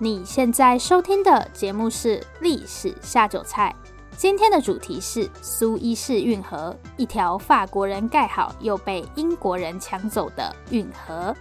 你现在收听的节目是《历史下酒菜》，今天的主题是苏伊士运河，一条法国人盖好又被英国人抢走的运河。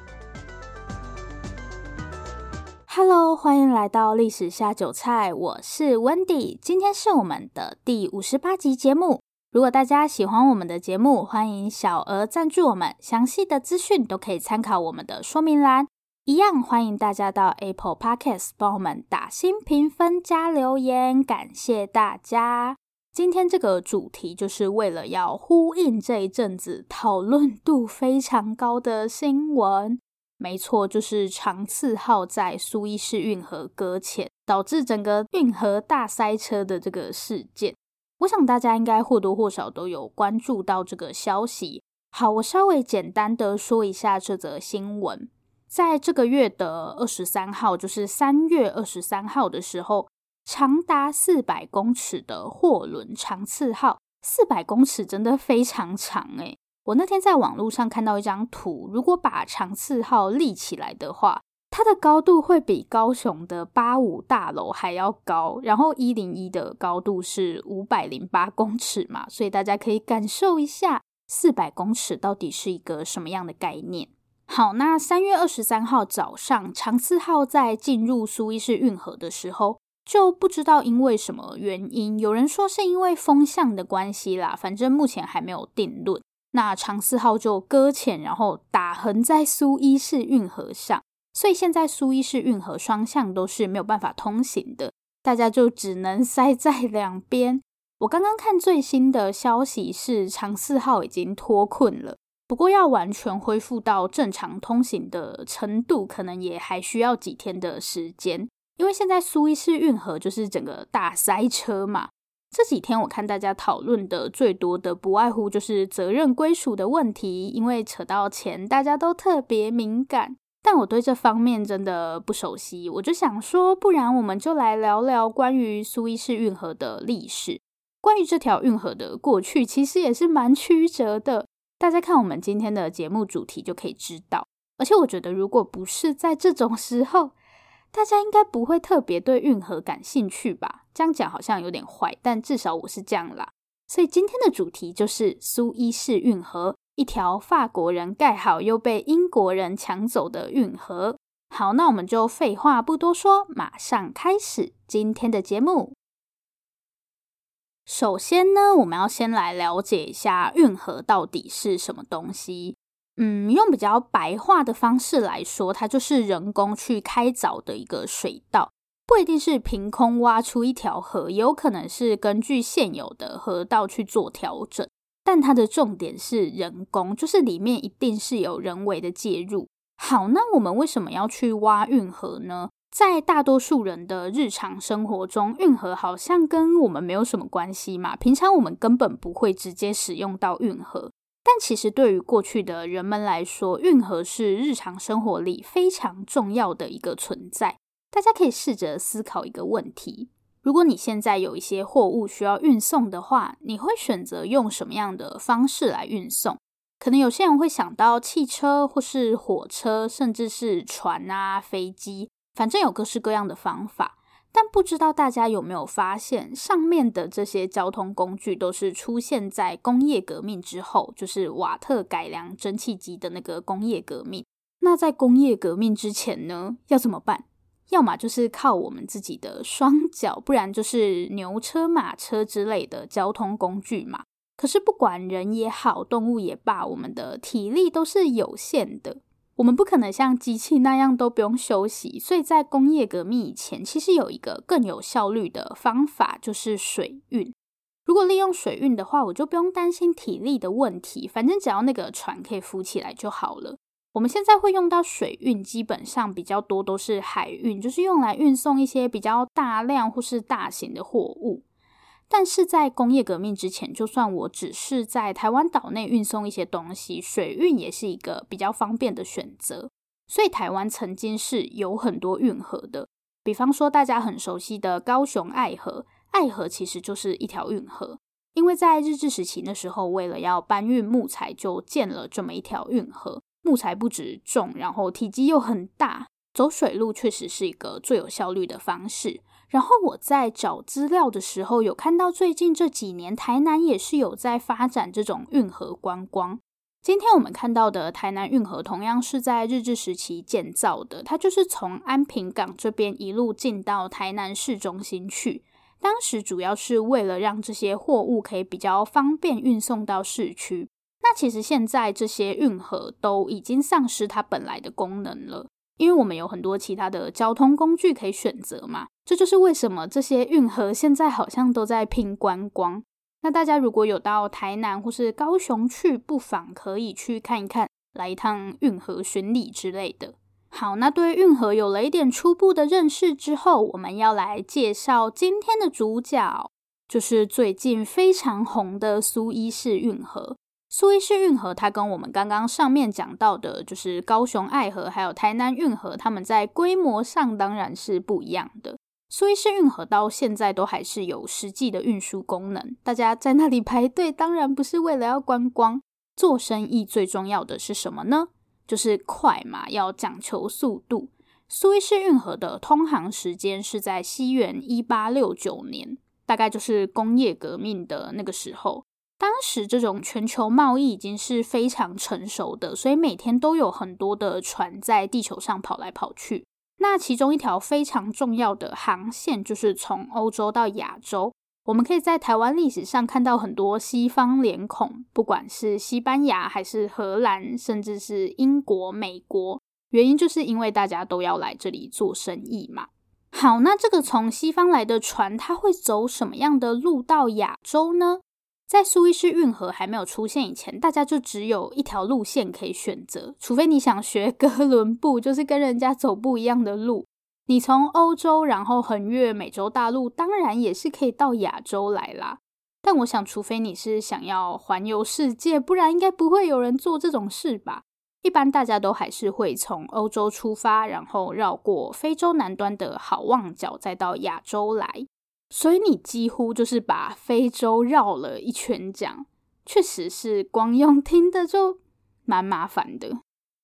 Hello，欢迎来到《历史下酒菜》，我是 Wendy，今天是我们的第五十八集节目。如果大家喜欢我们的节目，欢迎小额赞助我们，详细的资讯都可以参考我们的说明栏。一样欢迎大家到 Apple Podcast 帮我们打新评分加留言，感谢大家。今天这个主题就是为了要呼应这一阵子讨论度非常高的新闻，没错，就是长赐号在苏伊士运河搁浅，导致整个运河大塞车的这个事件。我想大家应该或多或少都有关注到这个消息。好，我稍微简单的说一下这则新闻。在这个月的二十三号，就是三月二十三号的时候，长达四百公尺的货轮长赐号，四百公尺真的非常长诶。我那天在网络上看到一张图，如果把长赐号立起来的话，它的高度会比高雄的八五大楼还要高。然后一零一的高度是五百零八公尺嘛，所以大家可以感受一下四百公尺到底是一个什么样的概念。好，那三月二十三号早上，长赐号在进入苏伊士运河的时候，就不知道因为什么原因，有人说是因为风向的关系啦，反正目前还没有定论。那长赐号就搁浅，然后打横在苏伊士运河上，所以现在苏伊士运河双向都是没有办法通行的，大家就只能塞在两边。我刚刚看最新的消息是，长赐号已经脱困了。不过，要完全恢复到正常通行的程度，可能也还需要几天的时间。因为现在苏伊士运河就是整个大塞车嘛。这几天我看大家讨论的最多的，不外乎就是责任归属的问题。因为扯到钱，大家都特别敏感。但我对这方面真的不熟悉，我就想说，不然我们就来聊聊关于苏伊士运河的历史。关于这条运河的过去，其实也是蛮曲折的。大家看我们今天的节目主题就可以知道，而且我觉得，如果不是在这种时候，大家应该不会特别对运河感兴趣吧？这样讲好像有点坏，但至少我是这样啦。所以今天的主题就是苏伊士运河，一条法国人盖好又被英国人抢走的运河。好，那我们就废话不多说，马上开始今天的节目。首先呢，我们要先来了解一下运河到底是什么东西。嗯，用比较白话的方式来说，它就是人工去开凿的一个水道，不一定是凭空挖出一条河，也有可能是根据现有的河道去做调整。但它的重点是人工，就是里面一定是有人为的介入。好，那我们为什么要去挖运河呢？在大多数人的日常生活中，运河好像跟我们没有什么关系嘛。平常我们根本不会直接使用到运河，但其实对于过去的人们来说，运河是日常生活里非常重要的一个存在。大家可以试着思考一个问题：如果你现在有一些货物需要运送的话，你会选择用什么样的方式来运送？可能有些人会想到汽车，或是火车，甚至是船啊、飞机。反正有各式各样的方法，但不知道大家有没有发现，上面的这些交通工具都是出现在工业革命之后，就是瓦特改良蒸汽机的那个工业革命。那在工业革命之前呢，要怎么办？要么就是靠我们自己的双 脚，不然就是牛车、马车之类的交通工具嘛。可是不管人也好，动物也罢，我们的体力都是有限的。我们不可能像机器那样都不用休息，所以在工业革命以前，其实有一个更有效率的方法，就是水运。如果利用水运的话，我就不用担心体力的问题，反正只要那个船可以浮起来就好了。我们现在会用到水运，基本上比较多都是海运，就是用来运送一些比较大量或是大型的货物。但是在工业革命之前，就算我只是在台湾岛内运送一些东西，水运也是一个比较方便的选择。所以台湾曾经是有很多运河的，比方说大家很熟悉的高雄爱河，爱河其实就是一条运河。因为在日治时期那时候，为了要搬运木材，就建了这么一条运河。木材不止重，然后体积又很大。走水路确实是一个最有效率的方式。然后我在找资料的时候，有看到最近这几年台南也是有在发展这种运河观光。今天我们看到的台南运河，同样是在日治时期建造的，它就是从安平港这边一路进到台南市中心去。当时主要是为了让这些货物可以比较方便运送到市区。那其实现在这些运河都已经丧失它本来的功能了。因为我们有很多其他的交通工具可以选择嘛，这就是为什么这些运河现在好像都在拼观光。那大家如果有到台南或是高雄去，不妨可以去看一看，来一趟运河巡礼之类的。好，那对运河有了一点初步的认识之后，我们要来介绍今天的主角，就是最近非常红的苏伊士运河。苏伊士运河，它跟我们刚刚上面讲到的，就是高雄爱河还有台南运河，它们在规模上当然是不一样的。苏伊士运河到现在都还是有实际的运输功能，大家在那里排队，当然不是为了要观光。做生意最重要的是什么呢？就是快嘛，要讲求速度。苏伊士运河的通航时间是在西元一八六九年，大概就是工业革命的那个时候。当时这种全球贸易已经是非常成熟的，所以每天都有很多的船在地球上跑来跑去。那其中一条非常重要的航线就是从欧洲到亚洲。我们可以在台湾历史上看到很多西方脸孔，不管是西班牙还是荷兰，甚至是英国、美国，原因就是因为大家都要来这里做生意嘛。好，那这个从西方来的船，它会走什么样的路到亚洲呢？在苏伊士运河还没有出现以前，大家就只有一条路线可以选择，除非你想学 哥伦布，就是跟人家走不一样的路。你从欧洲然后横越美洲大陆，当然也是可以到亚洲来啦。但我想，除非你是想要环游世界，不然应该不会有人做这种事吧。一般大家都还是会从欧洲出发，然后绕过非洲南端的好望角，再到亚洲来。所以你几乎就是把非洲绕了一圈讲，确实是光用听的就蛮麻烦的。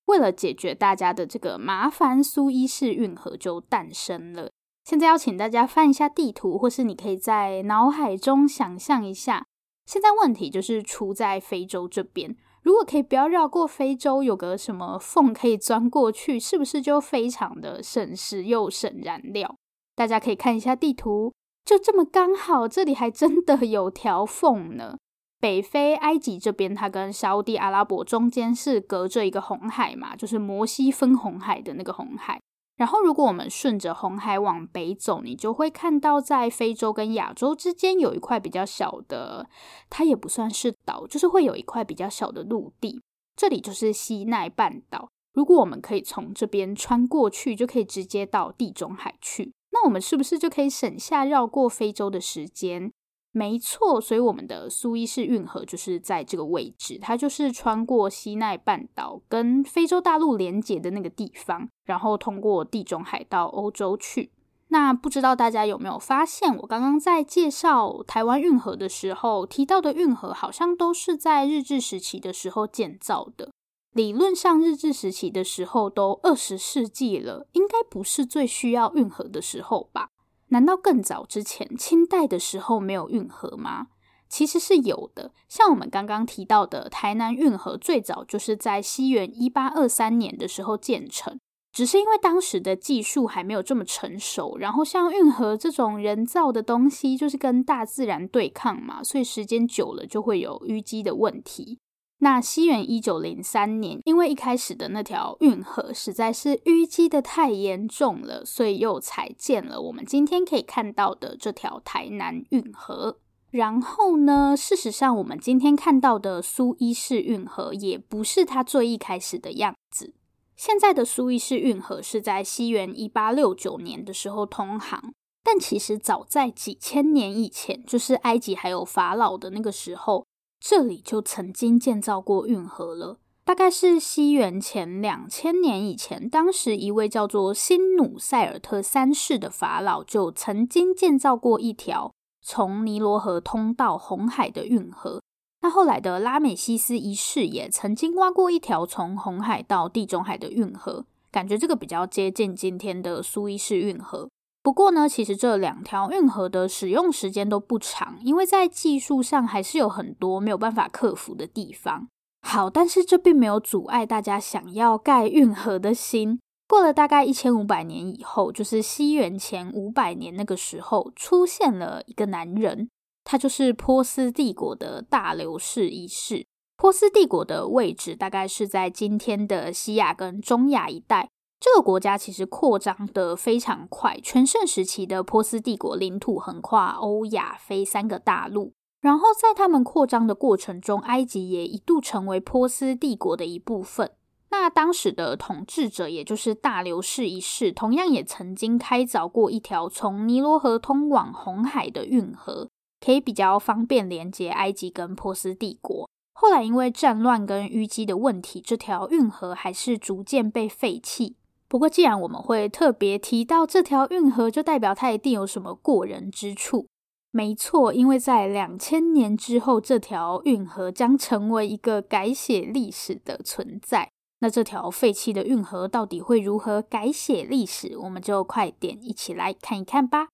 为了解决大家的这个麻烦，苏伊士运河就诞生了。现在要请大家翻一下地图，或是你可以在脑海中想象一下。现在问题就是出在非洲这边，如果可以不要绕过非洲，有个什么缝可以钻过去，是不是就非常的省时又省燃料？大家可以看一下地图。就这么刚好，这里还真的有条缝呢。北非埃及这边，它跟沙乌地阿拉伯中间是隔着一个红海嘛，就是摩西分红海的那个红海。然后，如果我们顺着红海往北走，你就会看到在非洲跟亚洲之间有一块比较小的，它也不算是岛，就是会有一块比较小的陆地。这里就是西奈半岛。如果我们可以从这边穿过去，就可以直接到地中海去。那我们是不是就可以省下绕过非洲的时间？没错，所以我们的苏伊士运河就是在这个位置，它就是穿过西奈半岛跟非洲大陆连接的那个地方，然后通过地中海到欧洲去。那不知道大家有没有发现，我刚刚在介绍台湾运河的时候提到的运河，好像都是在日治时期的时候建造的。理论上，日治时期的时候都二十世纪了，应该不是最需要运河的时候吧？难道更早之前，清代的时候没有运河吗？其实是有的，像我们刚刚提到的台南运河，最早就是在西元一八二三年的时候建成，只是因为当时的技术还没有这么成熟，然后像运河这种人造的东西，就是跟大自然对抗嘛，所以时间久了就会有淤积的问题。那西元一九零三年，因为一开始的那条运河实在是淤积的太严重了，所以又才建了我们今天可以看到的这条台南运河。然后呢，事实上我们今天看到的苏伊士运河也不是它最一开始的样子。现在的苏伊士运河是在西元一八六九年的时候通航，但其实早在几千年以前，就是埃及还有法老的那个时候。这里就曾经建造过运河了，大概是西元前两千年以前，当时一位叫做辛努塞尔特三世的法老就曾经建造过一条从尼罗河通到红海的运河。那后来的拉美西斯一世也曾经挖过一条从红海到地中海的运河。感觉这个比较接近今天的苏伊士运河。不过呢，其实这两条运河的使用时间都不长，因为在技术上还是有很多没有办法克服的地方。好，但是这并没有阻碍大家想要盖运河的心。过了大概一千五百年以后，就是西元前五百年那个时候，出现了一个男人，他就是波斯帝国的大流士一世。波斯帝国的位置大概是在今天的西亚跟中亚一带。这个国家其实扩张得非常快，全盛时期的波斯帝国领土横跨欧亚非三个大陆。然后在他们扩张的过程中，埃及也一度成为波斯帝国的一部分。那当时的统治者，也就是大流士一世，同样也曾经开凿过一条从尼罗河通往红海的运河，可以比较方便连接埃及跟波斯帝国。后来因为战乱跟淤积的问题，这条运河还是逐渐被废弃。不过，既然我们会特别提到这条运河，就代表它一定有什么过人之处。没错，因为在两千年之后，这条运河将成为一个改写历史的存在。那这条废弃的运河到底会如何改写历史？我们就快点一起来看一看吧。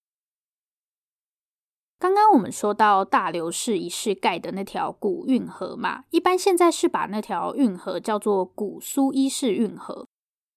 刚刚我们说到大流士一世盖的那条古运河嘛，一般现在是把那条运河叫做古苏伊士运河。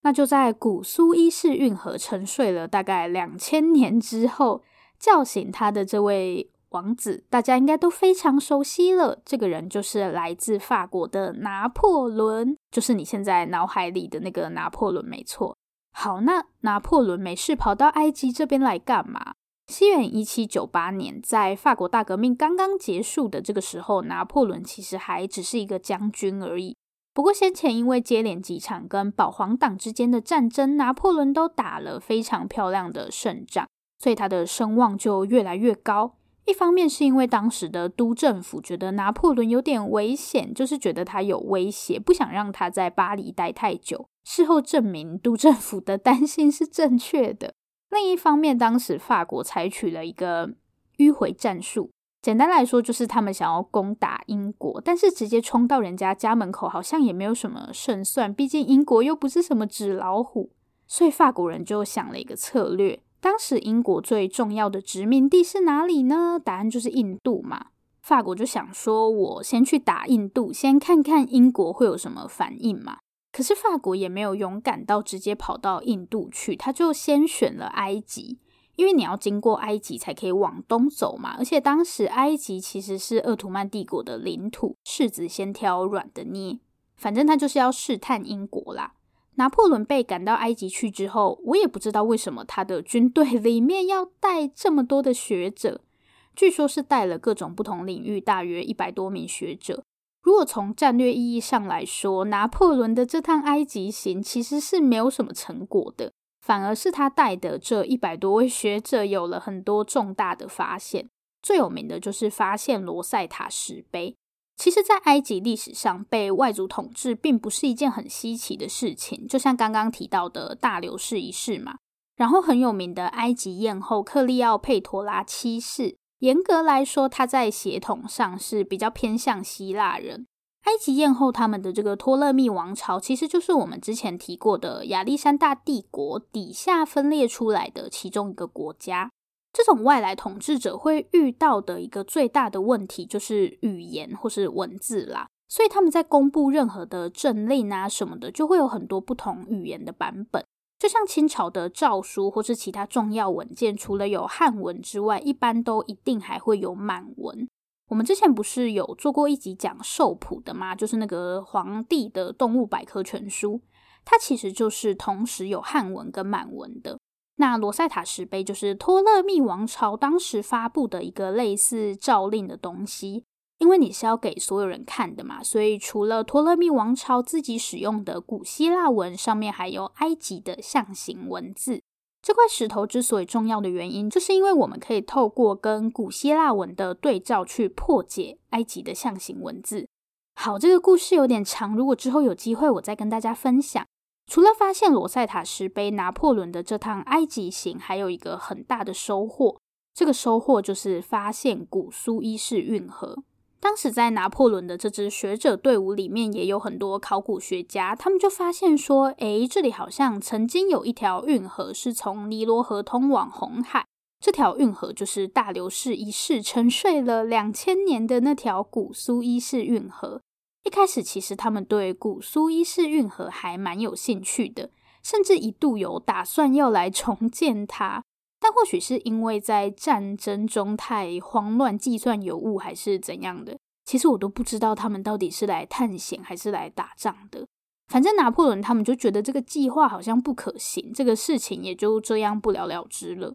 那就在古苏伊士运河沉睡了大概两千年之后，叫醒他的这位王子，大家应该都非常熟悉了。这个人就是来自法国的拿破仑，就是你现在脑海里的那个拿破仑，没错。好，那拿破仑没事跑到埃及这边来干嘛？西元一七九八年，在法国大革命刚刚结束的这个时候，拿破仑其实还只是一个将军而已。不过先前因为接连几场跟保皇党之间的战争，拿破仑都打了非常漂亮的胜仗，所以他的声望就越来越高。一方面是因为当时的都政府觉得拿破仑有点危险，就是觉得他有威胁，不想让他在巴黎待太久。事后证明，都政府的担心是正确的。另一方面，当时法国采取了一个迂回战术。简单来说，就是他们想要攻打英国，但是直接冲到人家家门口，好像也没有什么胜算。毕竟英国又不是什么纸老虎，所以法国人就想了一个策略。当时英国最重要的殖民地是哪里呢？答案就是印度嘛。法国就想说，我先去打印度，先看看英国会有什么反应嘛。可是法国也没有勇敢到直接跑到印度去，他就先选了埃及。因为你要经过埃及才可以往东走嘛，而且当时埃及其实是鄂图曼帝国的领土，柿子先挑软的捏，反正他就是要试探英国啦。拿破仑被赶到埃及去之后，我也不知道为什么他的军队 里面要带这么多的学者，据说是带了各种不同领域大约一百多名学者。如果从战略意义上来说，拿破仑的这趟埃及行其实是没有什么成果的。反而是他带的这一百多位学者有了很多重大的发现，最有名的就是发现罗塞塔石碑。其实，在埃及历史上，被外族统治并不是一件很稀奇的事情，就像刚刚提到的大流士一世嘛。然后很有名的埃及艳后克利奥佩托拉七世，严格来说，他在血统上是比较偏向希腊人。埃及艳后他们的这个托勒密王朝，其实就是我们之前提过的亚历山大帝国底下分裂出来的其中一个国家。这种外来统治者会遇到的一个最大的问题，就是语言或是文字啦。所以他们在公布任何的政令啊什么的，就会有很多不同语言的版本。就像清朝的诏书或是其他重要文件，除了有汉文之外，一般都一定还会有满文。我们之前不是有做过一集讲兽谱的吗？就是那个皇帝的动物百科全书，它其实就是同时有汉文跟满文的。那罗塞塔石碑就是托勒密王朝当时发布的一个类似诏令的东西，因为你是要给所有人看的嘛，所以除了托勒密王朝自己使用的古希腊文，上面还有埃及的象形文字。这块石头之所以重要的原因，就是因为我们可以透过跟古希腊文的对照去破解埃及的象形文字。好，这个故事有点长，如果之后有机会，我再跟大家分享。除了发现罗塞塔石碑，拿破仑的这趟埃及行还有一个很大的收获，这个收获就是发现古苏伊士运河。当时在拿破仑的这支学者队伍里面，也有很多考古学家，他们就发现说，诶，这里好像曾经有一条运河是从尼罗河通往红海，这条运河就是大流士一世沉睡了两千年的那条古苏伊士运河。一开始，其实他们对古苏伊士运河还蛮有兴趣的，甚至一度有打算要来重建它。但或许是因为在战争中太慌乱，计算有误，还是怎样的，其实我都不知道他们到底是来探险还是来打仗的。反正拿破仑他们就觉得这个计划好像不可行，这个事情也就这样不了了之了。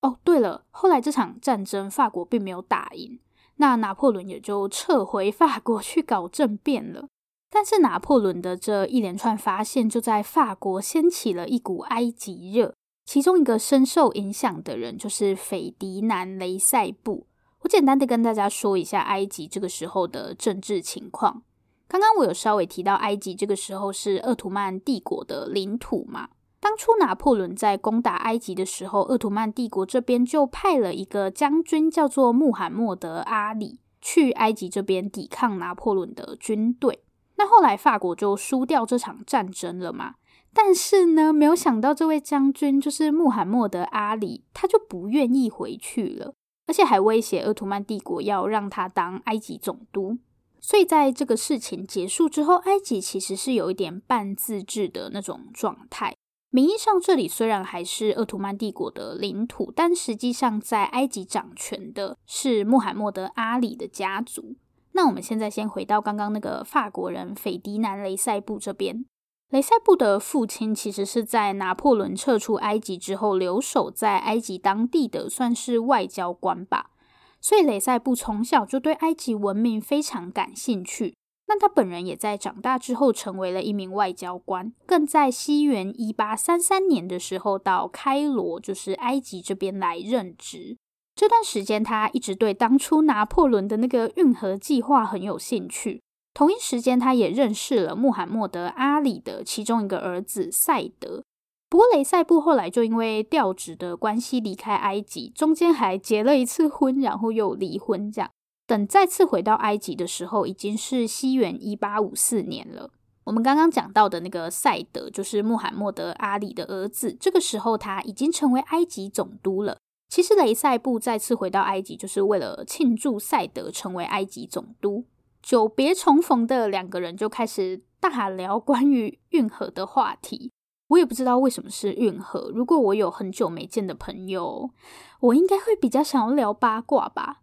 哦，对了，后来这场战争法国并没有打赢，那拿破仑也就撤回法国去搞政变了。但是拿破仑的这一连串发现，就在法国掀起了一股埃及热。其中一个深受影响的人就是斐迪南·雷塞布。我简单的跟大家说一下埃及这个时候的政治情况。刚刚我有稍微提到，埃及这个时候是鄂图曼帝国的领土嘛。当初拿破仑在攻打埃及的时候，鄂图曼帝国这边就派了一个将军叫做穆罕默德·阿里去埃及这边抵抗拿破仑的军队。那后来法国就输掉这场战争了嘛。但是呢，没有想到这位将军就是穆罕默德·阿里，他就不愿意回去了，而且还威胁鄂图曼帝国要让他当埃及总督。所以在这个事情结束之后，埃及其实是有一点半自治的那种状态。名义上这里虽然还是鄂图曼帝国的领土，但实际上在埃及掌权的是穆罕默德·阿里的家族。那我们现在先回到刚刚那个法国人斐迪南·雷塞布这边。雷塞布的父亲其实是在拿破仑撤出埃及之后留守在埃及当地的，算是外交官吧。所以雷塞布从小就对埃及文明非常感兴趣。那他本人也在长大之后成为了一名外交官，更在西元一八三三年的时候到开罗，就是埃及这边来任职。这段时间，他一直对当初拿破仑的那个运河计划很有兴趣。同一时间，他也认识了穆罕默德·阿里的其中一个儿子赛德。不过，雷塞布后来就因为调职的关系离开埃及，中间还结了一次婚，然后又离婚。这样，等再次回到埃及的时候，已经是西元一八五四年了。我们刚刚讲到的那个赛德，就是穆罕默德·阿里的儿子。这个时候，他已经成为埃及总督了。其实，雷塞布再次回到埃及，就是为了庆祝赛德成为埃及总督。久别重逢的两个人就开始大聊关于运河的话题。我也不知道为什么是运河。如果我有很久没见的朋友，我应该会比较想要聊八卦吧。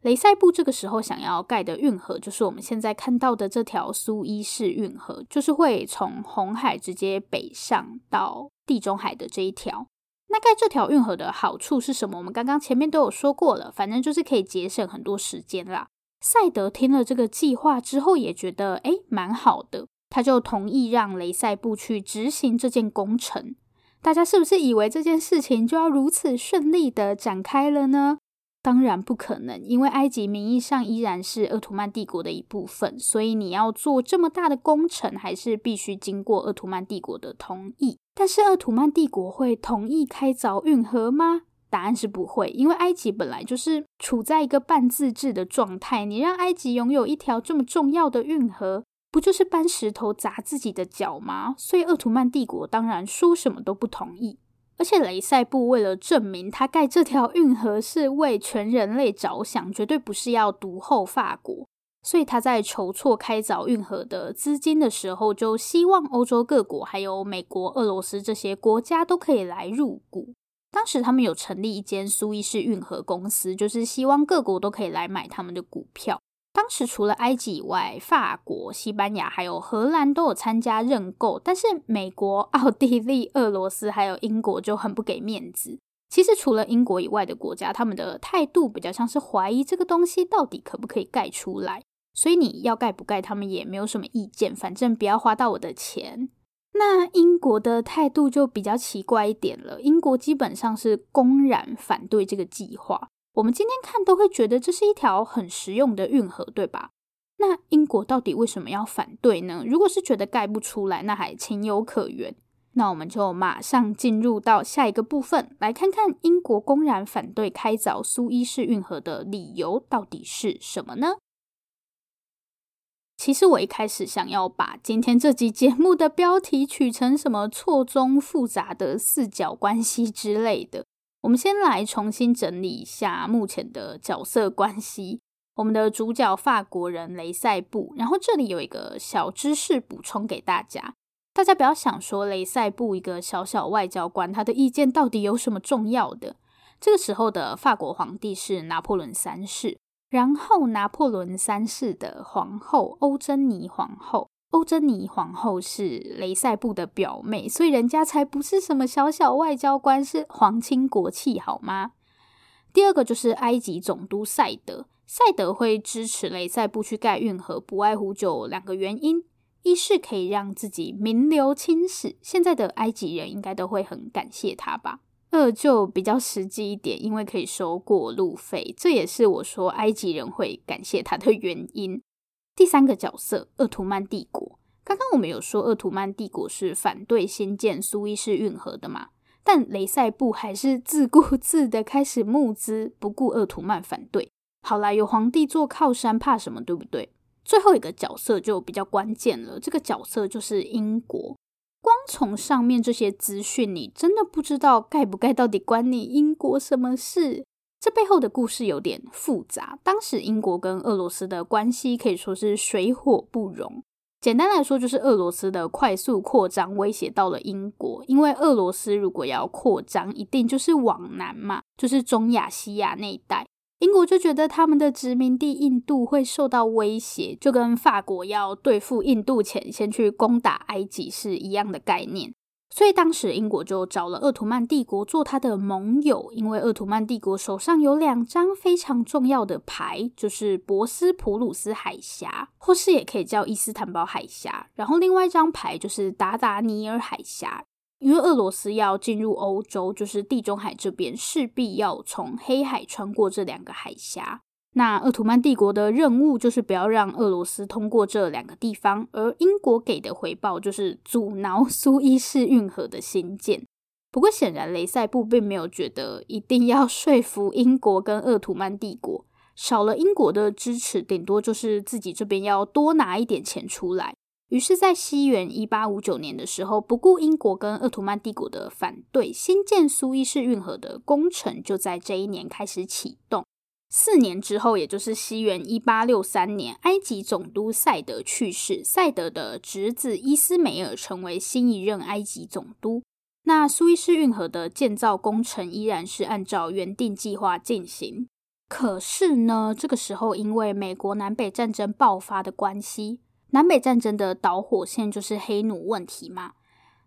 雷塞布这个时候想要盖的运河，就是我们现在看到的这条苏伊士运河，就是会从红海直接北上到地中海的这一条。那盖这条运河的好处是什么？我们刚刚前面都有说过了，反正就是可以节省很多时间啦。赛德听了这个计划之后，也觉得诶蛮好的，他就同意让雷塞布去执行这件工程。大家是不是以为这件事情就要如此顺利的展开了呢？当然不可能，因为埃及名义上依然是奥图曼帝国的一部分，所以你要做这么大的工程，还是必须经过奥图曼帝国的同意。但是奥图曼帝国会同意开凿运河吗？答案是不会，因为埃及本来就是处在一个半自治的状态。你让埃及拥有一条这么重要的运河，不就是搬石头砸自己的脚吗？所以鄂图曼帝国当然说什么都不同意。而且雷塞布为了证明他盖这条运河是为全人类着想，绝对不是要独厚法国，所以他在筹措开凿运河的资金的时候，就希望欧洲各国还有美国、俄罗斯这些国家都可以来入股。当时他们有成立一间苏伊士运河公司，就是希望各国都可以来买他们的股票。当时除了埃及以外，法国、西班牙还有荷兰都有参加认购，但是美国、奥地利、俄罗斯还有英国就很不给面子。其实除了英国以外的国家，他们的态度比较像是怀疑这个东西到底可不可以盖出来，所以你要盖不盖，他们也没有什么意见，反正不要花到我的钱。那英国的态度就比较奇怪一点了。英国基本上是公然反对这个计划。我们今天看都会觉得这是一条很实用的运河，对吧？那英国到底为什么要反对呢？如果是觉得盖不出来，那还情有可原。那我们就马上进入到下一个部分，来看看英国公然反对开凿苏伊士运河的理由到底是什么呢？其实我一开始想要把今天这集节目的标题取成什么错综复杂的四角关系之类的。我们先来重新整理一下目前的角色关系。我们的主角法国人雷塞布，然后这里有一个小知识补充给大家，大家不要想说雷塞布一个小小外交官，他的意见到底有什么重要的？这个时候的法国皇帝是拿破仑三世。然后，拿破仑三世的皇后欧珍妮皇后，欧珍妮皇后是雷塞布的表妹，所以人家才不是什么小小外交官，是皇亲国戚，好吗？第二个就是埃及总督赛德，赛德会支持雷塞布去盖运河，不外乎就两个原因：一是可以让自己名留青史，现在的埃及人应该都会很感谢他吧。这就比较实际一点，因为可以收过路费，这也是我说埃及人会感谢他的原因。第三个角色，鄂图曼帝国。刚刚我们有说，鄂图曼帝国是反对新建苏伊士运河的嘛？但雷塞布还是自顾 自的开始募资，不顾鄂图曼反对。好啦，有皇帝做靠山，怕什么？对不对？最后一个角色就比较关键了，这个角色就是英国。光从上面这些资讯，你真的不知道盖不盖到底关你英国什么事？这背后的故事有点复杂。当时英国跟俄罗斯的关系可以说是水火不容。简单来说，就是俄罗斯的快速扩张威胁到了英国，因为俄罗斯如果要扩张，一定就是往南嘛，就是中亚、西亚那一带。英国就觉得他们的殖民地印度会受到威胁，就跟法国要对付印度前先去攻打埃及是一样的概念。所以当时英国就找了鄂图曼帝国做他的盟友，因为鄂图曼帝国手上有两张非常重要的牌，就是博斯普鲁斯海峡，或是也可以叫伊斯坦堡海峡，然后另外一张牌就是达达尼尔海峡。因为俄罗斯要进入欧洲，就是地中海这边，势必要从黑海穿过这两个海峡。那鄂图曼帝国的任务就是不要让俄罗斯通过这两个地方，而英国给的回报就是阻挠苏伊士运河的兴建。不过显然雷塞布并没有觉得一定要说服英国跟鄂图曼帝国，少了英国的支持，顶多就是自己这边要多拿一点钱出来。于是，在西元一八五九年的时候，不顾英国跟鄂图曼帝国的反对，新建苏伊士运河的工程就在这一年开始启动。四年之后，也就是西元一八六三年，埃及总督赛德去世，赛德的侄子伊斯梅尔成为新一任埃及总督。那苏伊士运河的建造工程依然是按照原定计划进行。可是呢，这个时候因为美国南北战争爆发的关系。南北战争的导火线就是黑奴问题嘛。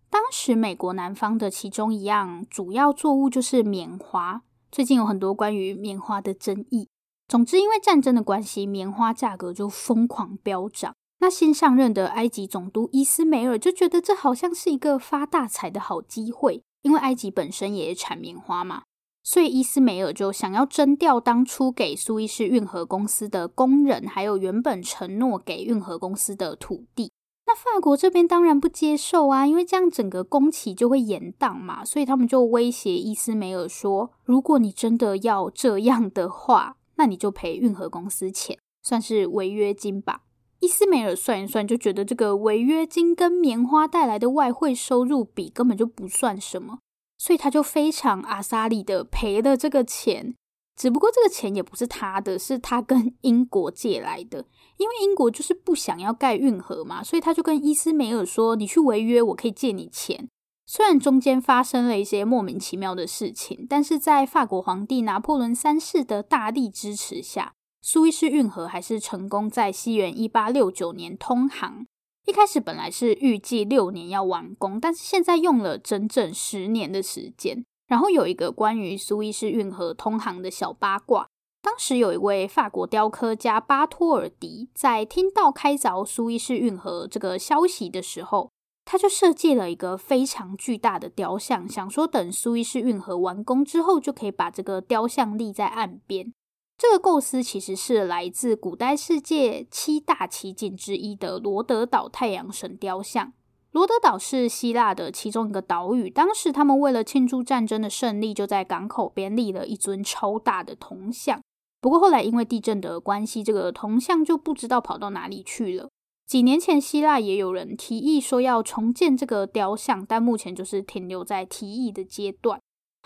当时美国南方的其中一样主要作物就是棉花，最近有很多关于棉花的争议。总之，因为战争的关系，棉花价格就疯狂飙涨。那新上任的埃及总督伊斯梅尔就觉得这好像是一个发大财的好机会，因为埃及本身也产棉花嘛。所以伊斯梅尔就想要征调当初给苏伊士运河公司的工人，还有原本承诺给运河公司的土地。那法国这边当然不接受啊，因为这样整个工期就会延宕嘛。所以他们就威胁伊斯梅尔说：“如果你真的要这样的话，那你就赔运河公司钱，算是违约金吧。”伊斯梅尔算一算，就觉得这个违约金跟棉花带来的外汇收入比，根本就不算什么。所以他就非常阿莎利的赔了这个钱，只不过这个钱也不是他的，是他跟英国借来的。因为英国就是不想要盖运河嘛，所以他就跟伊斯梅尔说：“你去违约，我可以借你钱。”虽然中间发生了一些莫名其妙的事情，但是在法国皇帝拿破仑三世的大力支持下，苏伊士运河还是成功在西元一八六九年通航。一开始本来是预计六年要完工，但是现在用了整整十年的时间。然后有一个关于苏伊士运河通航的小八卦：当时有一位法国雕刻家巴托尔迪，在听到开凿苏伊士运河这个消息的时候，他就设计了一个非常巨大的雕像，想说等苏伊士运河完工之后，就可以把这个雕像立在岸边。这个构思其实是来自古代世界七大奇景之一的罗德岛太阳神雕像。罗德岛是希腊的其中一个岛屿，当时他们为了庆祝战争的胜利，就在港口边立了一尊超大的铜像。不过后来因为地震的关系，这个铜像就不知道跑到哪里去了。几年前，希腊也有人提议说要重建这个雕像，但目前就是停留在提议的阶段。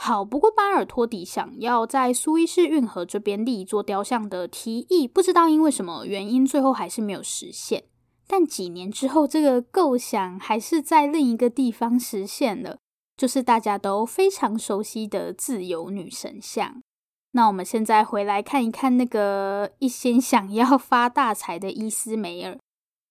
好，不过巴尔托迪想要在苏伊士运河这边立一座雕像的提议，不知道因为什么原因，最后还是没有实现。但几年之后，这个构想还是在另一个地方实现了，就是大家都非常熟悉的自由女神像。那我们现在回来看一看那个一心想要发大财的伊斯梅尔。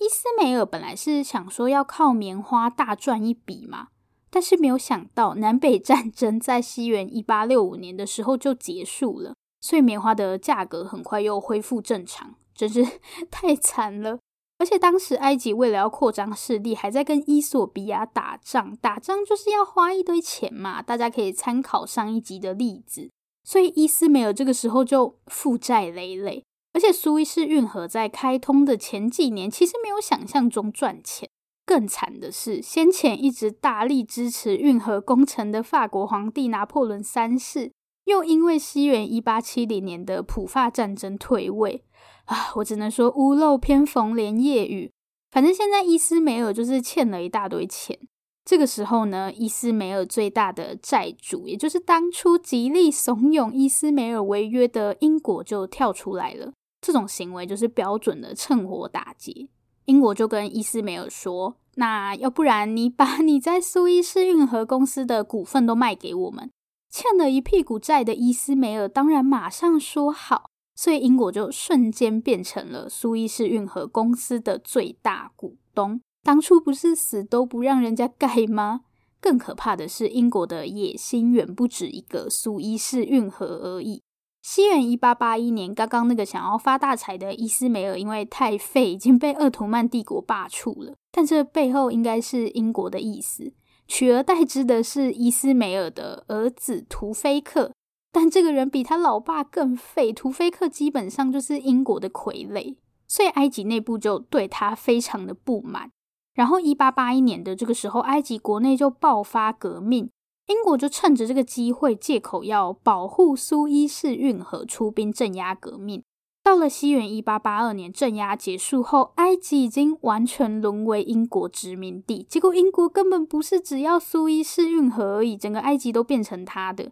伊斯梅尔本来是想说要靠棉花大赚一笔嘛。但是没有想到，南北战争在西元一八六五年的时候就结束了，所以棉花的价格很快又恢复正常，真是太惨了。而且当时埃及为了要扩张势力，还在跟伊索比亚打仗，打仗就是要花一堆钱嘛。大家可以参考上一集的例子。所以伊斯梅尔这个时候就负债累累，而且苏伊士运河在开通的前几年，其实没有想象中赚钱。更惨的是，先前一直大力支持运河工程的法国皇帝拿破仑三世，又因为西元一八七零年的普法战争退位啊！我只能说屋漏偏逢连夜雨。反正现在伊斯梅尔就是欠了一大堆钱。这个时候呢，伊斯梅尔最大的债主，也就是当初极力怂恿伊斯梅尔违约的英国，就跳出来了。这种行为就是标准的趁火打劫。英国就跟伊斯梅尔说：“那要不然你把你在苏伊士运河公司的股份都卖给我们。”欠了一屁股债的伊斯梅尔当然马上说好，所以英国就瞬间变成了苏伊士运河公司的最大股东。当初不是死都不让人家盖吗？更可怕的是，英国的野心远不止一个苏伊士运河而已。西元一八八一年，刚刚那个想要发大财的伊斯梅尔，因为太废，已经被鄂图曼帝国罢黜了。但这背后应该是英国的意思，取而代之的是伊斯梅尔的儿子图菲克。但这个人比他老爸更废，图菲克基本上就是英国的傀儡，所以埃及内部就对他非常的不满。然后一八八一年的这个时候，埃及国内就爆发革命。英国就趁着这个机会，借口要保护苏伊士运河，出兵镇压革命。到了西元一八八二年，镇压结束后，埃及已经完全沦为英国殖民地。结果英国根本不是只要苏伊士运河而已，整个埃及都变成他的。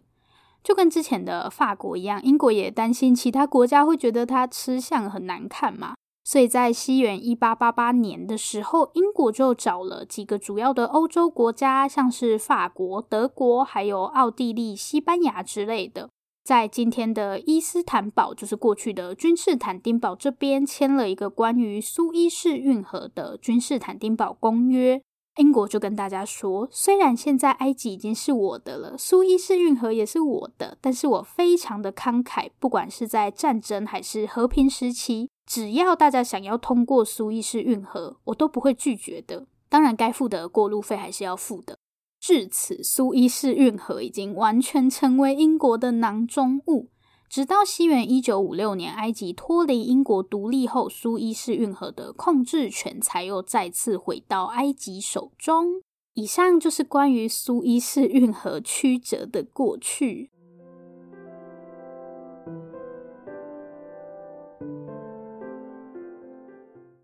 就跟之前的法国一样，英国也担心其他国家会觉得他吃相很难看嘛。所以在西元一八八八年的时候，英国就找了几个主要的欧洲国家，像是法国、德国，还有奥地利、西班牙之类的，在今天的伊斯坦堡，就是过去的君士坦丁堡这边，签了一个关于苏伊士运河的君士坦丁堡公约。英国就跟大家说，虽然现在埃及已经是我的了，苏伊士运河也是我的，但是我非常的慷慨，不管是在战争还是和平时期。只要大家想要通过苏伊士运河，我都不会拒绝的。当然，该付的过路费还是要付的。至此，苏伊士运河已经完全成为英国的囊中物。直到西元一九五六年，埃及脱离英国独立后，苏伊士运河的控制权才又再次回到埃及手中。以上就是关于苏伊士运河曲折的过去。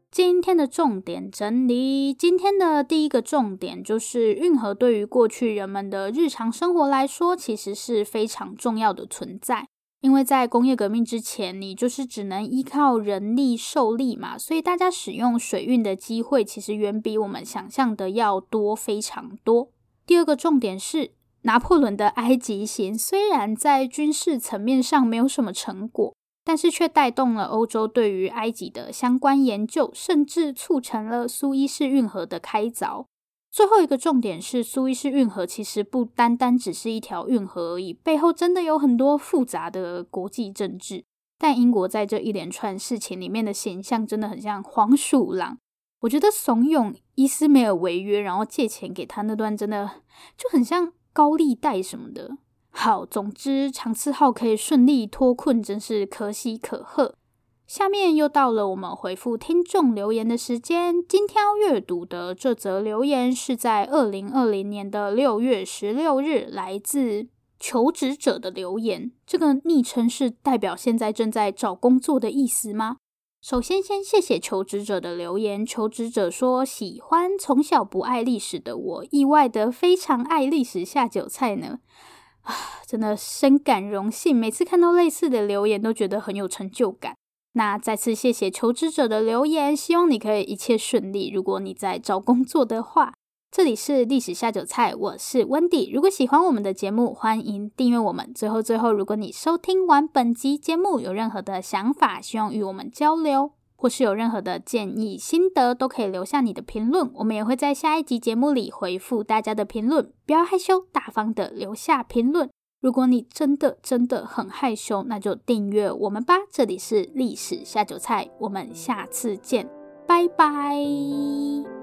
今天的重点整理，今天的第一个重点就是运河对于过去人们的日常生活来说，其实是非常重要的存在。因为在工业革命之前，你就是只能依靠人力受力嘛，所以大家使用水运的机会其实远比我们想象的要多非常多。第二个重点是，拿破仑的埃及行虽然在军事层面上没有什么成果。但是却带动了欧洲对于埃及的相关研究，甚至促成了苏伊士运河的开凿。最后一个重点是，苏伊士运河其实不单单只是一条运河而已，背后真的有很多复杂的国际政治。但英国在这一连串事情里面的形象真的很像黄鼠狼。我觉得怂恿伊斯梅尔违约，然后借钱给他那段，真的就很像高利贷什么的。好，总之长赐号可以顺利脱困，真是可喜可贺。下面又到了我们回复听众留言的时间。今天要阅读的这则留言是在二零二零年的六月十六日，来自求职者的留言。这个昵称是代表现在正在找工作的意思吗？首先，先谢谢求职者的留言。求职者说喜欢从小不爱历史的我，意外的非常爱历史下酒菜呢。啊，真的深感荣幸。每次看到类似的留言，都觉得很有成就感。那再次谢谢求职者的留言，希望你可以一切顺利。如果你在找工作的话，这里是历史下酒菜，我是温迪。如果喜欢我们的节目，欢迎订阅我们。最后，最后，如果你收听完本集节目有任何的想法，希望与我们交流，或是有任何的建议、心得，都可以留下你的评论，我们也会在下一集节目里回复大家的评论。不要害羞，大方的留下评论。如果你真的真的很害羞，那就订阅我们吧。这里是历史下酒菜，我们下次见，拜拜。